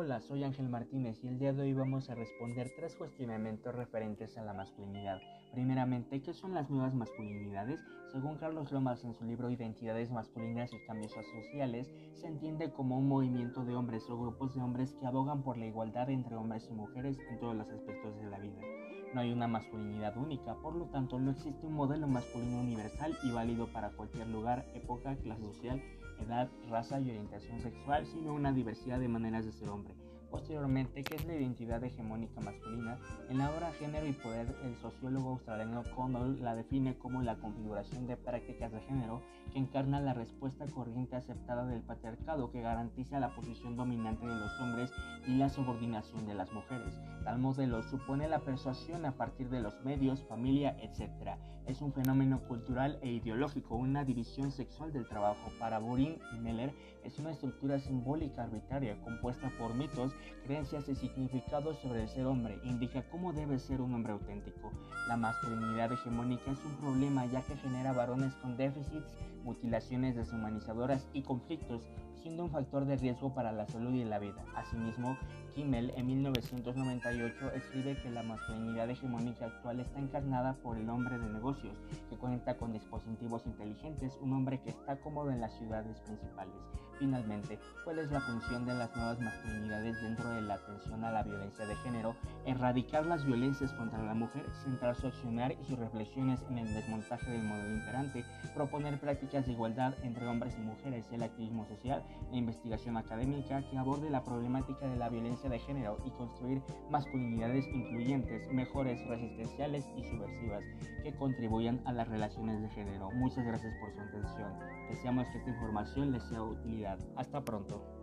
Hola, soy Ángel Martínez y el día de hoy vamos a responder tres cuestionamientos referentes a la masculinidad. Primeramente, ¿qué son las nuevas masculinidades? Según Carlos Lomas en su libro Identidades masculinas y cambios sociales, se entiende como un movimiento de hombres o grupos de hombres que abogan por la igualdad entre hombres y mujeres en todos los aspectos de la vida. No hay una masculinidad única, por lo tanto no existe un modelo masculino universal y válido para cualquier lugar, época, clase social edad, raza y orientación sexual, sino una diversidad de maneras de ser hombre. Posteriormente, ¿qué es la identidad hegemónica masculina? En la obra Género y Poder, el sociólogo australiano Connell la define como la configuración de prácticas de género que encarna la respuesta corriente aceptada del patriarcado que garantiza la posición dominante de los hombres y la subordinación de las mujeres. Tal modelo supone la persuasión a partir de los medios, familia, etc. Es un fenómeno cultural e ideológico, una división sexual del trabajo. Para Burin y Meller es una estructura simbólica arbitraria compuesta por mitos creencias y significados sobre el ser hombre, indica cómo debe ser un hombre auténtico. La masculinidad hegemónica es un problema ya que genera varones con déficits, mutilaciones deshumanizadoras y conflictos, siendo un factor de riesgo para la salud y la vida. Asimismo, Kimmel en 1998 escribe que la masculinidad hegemónica actual está encarnada por el hombre de negocios, que cuenta con dispositivos inteligentes, un hombre que está cómodo en las ciudades principales. Finalmente, ¿cuál es la función de las nuevas masculinidades dentro de la atención a la violencia de género? Erradicar las violencias contra la mujer, centrar su accionar y sus reflexiones en el desmontaje del modelo imperante, proponer prácticas de igualdad entre hombres y mujeres, el activismo social, la investigación académica que aborde la problemática de la violencia de género y construir masculinidades incluyentes, mejores, resistenciales y subversivas que contribuyan a las relaciones de género. Muchas gracias por su atención. Deseamos que esta información les sea de utilidad. Hasta pronto.